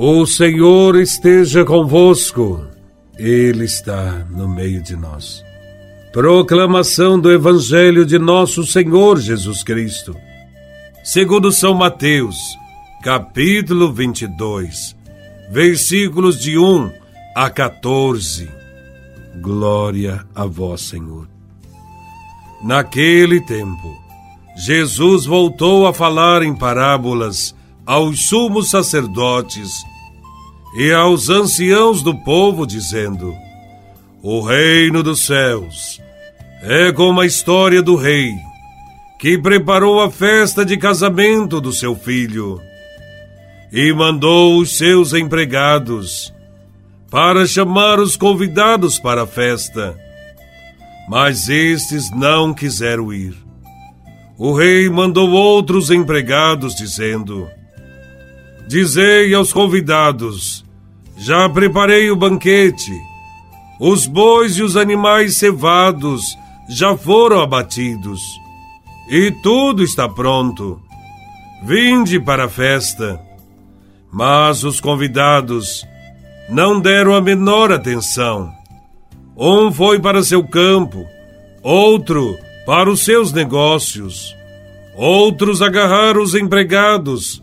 O Senhor esteja convosco, Ele está no meio de nós. Proclamação do Evangelho de Nosso Senhor Jesus Cristo, segundo São Mateus, capítulo 22, versículos de 1 a 14. Glória a Vós, Senhor. Naquele tempo, Jesus voltou a falar em parábolas aos sumos sacerdotes e aos anciãos do povo, dizendo: O reino dos céus é como a história do rei que preparou a festa de casamento do seu filho e mandou os seus empregados para chamar os convidados para a festa. Mas estes não quiseram ir. O rei mandou outros empregados, dizendo: Dizei aos convidados: Já preparei o banquete. Os bois e os animais cevados já foram abatidos. E tudo está pronto. Vinde para a festa. Mas os convidados não deram a menor atenção. Um foi para seu campo, outro para os seus negócios. Outros agarraram os empregados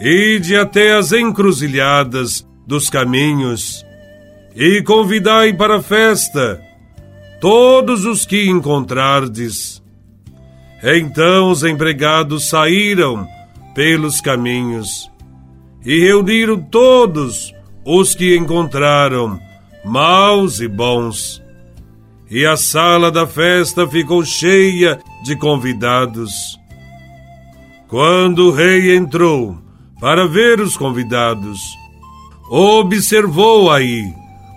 Ide até as encruzilhadas dos caminhos e convidai para a festa todos os que encontrardes. Então os empregados saíram pelos caminhos e reuniram todos os que encontraram, maus e bons. E a sala da festa ficou cheia de convidados. Quando o rei entrou, para ver os convidados. Observou aí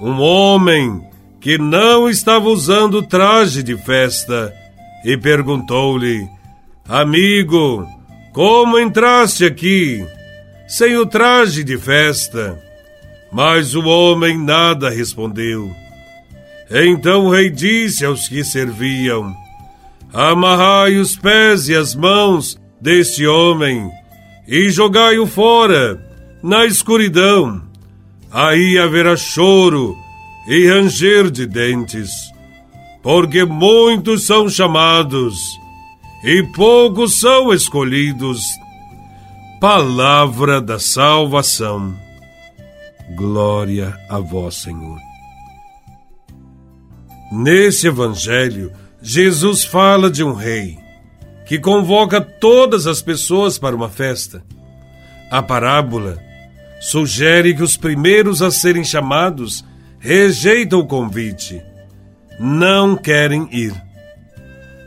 um homem que não estava usando traje de festa e perguntou-lhe: Amigo, como entraste aqui sem o traje de festa? Mas o homem nada respondeu. Então o rei disse aos que serviam: Amarrai os pés e as mãos deste homem e jogai-o fora, na escuridão. Aí haverá choro e ranger de dentes, porque muitos são chamados e poucos são escolhidos. Palavra da salvação. Glória a vós, Senhor. Nesse evangelho, Jesus fala de um rei que convoca todas as pessoas para uma festa. A parábola sugere que os primeiros a serem chamados rejeitam o convite, não querem ir.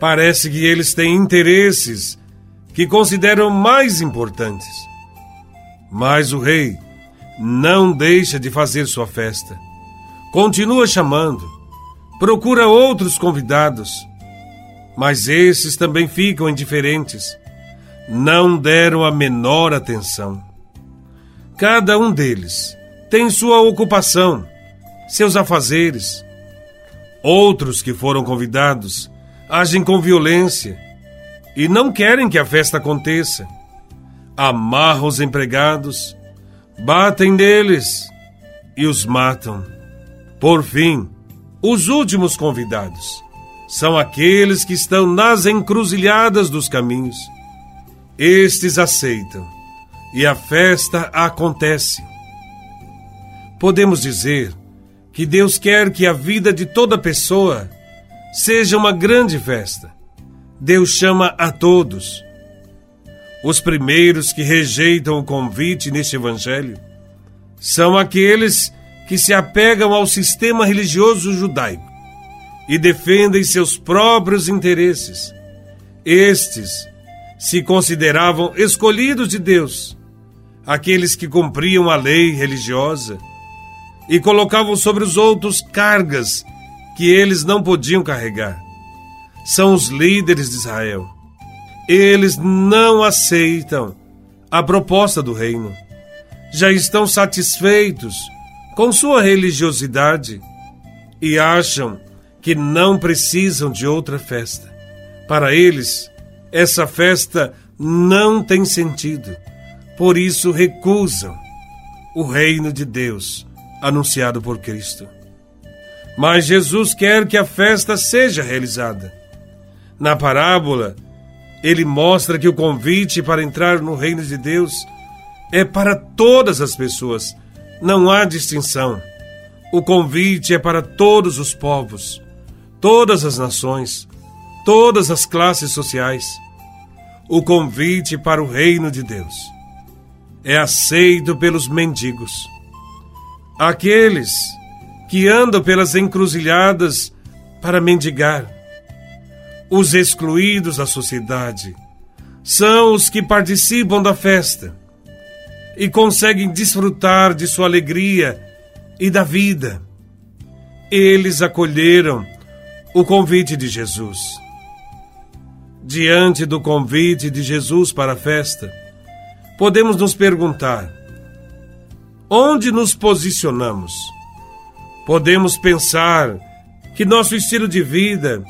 Parece que eles têm interesses que consideram mais importantes. Mas o rei não deixa de fazer sua festa. Continua chamando, procura outros convidados mas esses também ficam indiferentes. Não deram a menor atenção. Cada um deles tem sua ocupação, seus afazeres. Outros que foram convidados agem com violência e não querem que a festa aconteça. Amarram os empregados, batem neles e os matam. Por fim, os últimos convidados são aqueles que estão nas encruzilhadas dos caminhos. Estes aceitam e a festa acontece. Podemos dizer que Deus quer que a vida de toda pessoa seja uma grande festa. Deus chama a todos. Os primeiros que rejeitam o convite neste Evangelho são aqueles que se apegam ao sistema religioso judaico e defendem seus próprios interesses. Estes se consideravam escolhidos de Deus, aqueles que cumpriam a lei religiosa e colocavam sobre os outros cargas que eles não podiam carregar. São os líderes de Israel. Eles não aceitam a proposta do reino. Já estão satisfeitos com sua religiosidade e acham que não precisam de outra festa. Para eles, essa festa não tem sentido, por isso recusam o reino de Deus anunciado por Cristo. Mas Jesus quer que a festa seja realizada. Na parábola, ele mostra que o convite para entrar no reino de Deus é para todas as pessoas, não há distinção. O convite é para todos os povos, todas as nações, todas as classes sociais. O convite para o reino de Deus é aceito pelos mendigos, aqueles que andam pelas encruzilhadas para mendigar, os excluídos da sociedade, são os que participam da festa e conseguem desfrutar de sua alegria e da vida. Eles acolheram o convite de Jesus. Diante do convite de Jesus para a festa, podemos nos perguntar: onde nos posicionamos? Podemos pensar que nosso estilo de vida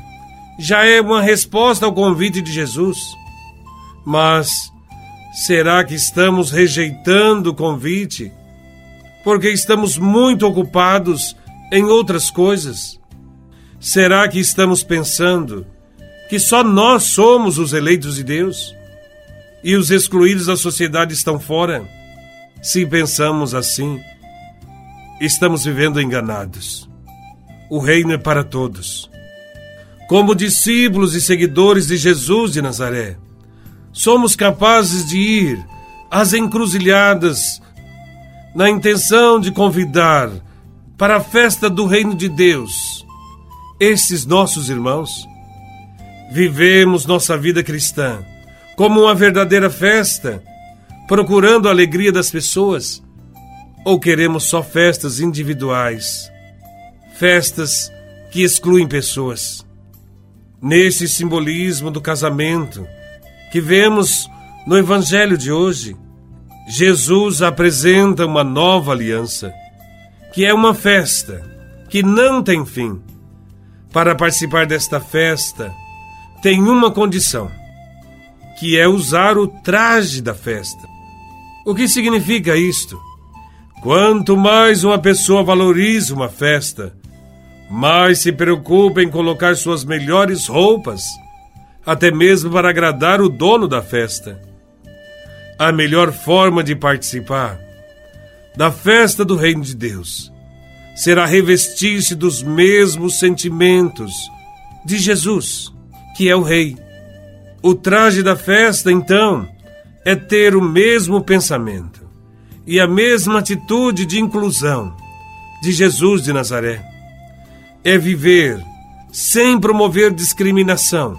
já é uma resposta ao convite de Jesus. Mas será que estamos rejeitando o convite porque estamos muito ocupados em outras coisas? Será que estamos pensando que só nós somos os eleitos de Deus e os excluídos da sociedade estão fora? Se pensamos assim, estamos vivendo enganados. O reino é para todos. Como discípulos e seguidores de Jesus de Nazaré, somos capazes de ir às encruzilhadas na intenção de convidar para a festa do Reino de Deus esses nossos irmãos? Vivemos nossa vida cristã como uma verdadeira festa, procurando a alegria das pessoas? Ou queremos só festas individuais, festas que excluem pessoas? Nesse simbolismo do casamento que vemos no Evangelho de hoje, Jesus apresenta uma nova aliança, que é uma festa que não tem fim. Para participar desta festa, tem uma condição, que é usar o traje da festa. O que significa isto? Quanto mais uma pessoa valoriza uma festa, mais se preocupa em colocar suas melhores roupas, até mesmo para agradar o dono da festa a melhor forma de participar da festa do Reino de Deus será revestir-se dos mesmos sentimentos de Jesus, que é o Rei. O traje da festa, então, é ter o mesmo pensamento e a mesma atitude de inclusão de Jesus de Nazaré. É viver sem promover discriminação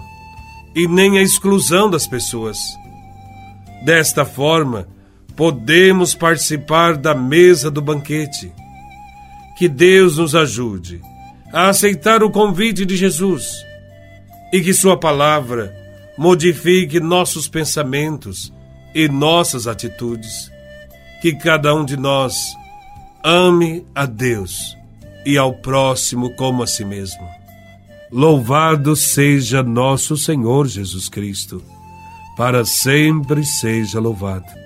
e nem a exclusão das pessoas Desta forma, podemos participar da mesa do banquete. Que Deus nos ajude a aceitar o convite de Jesus e que Sua palavra modifique nossos pensamentos e nossas atitudes. Que cada um de nós ame a Deus e ao próximo como a si mesmo. Louvado seja nosso Senhor Jesus Cristo para sempre seja louvado.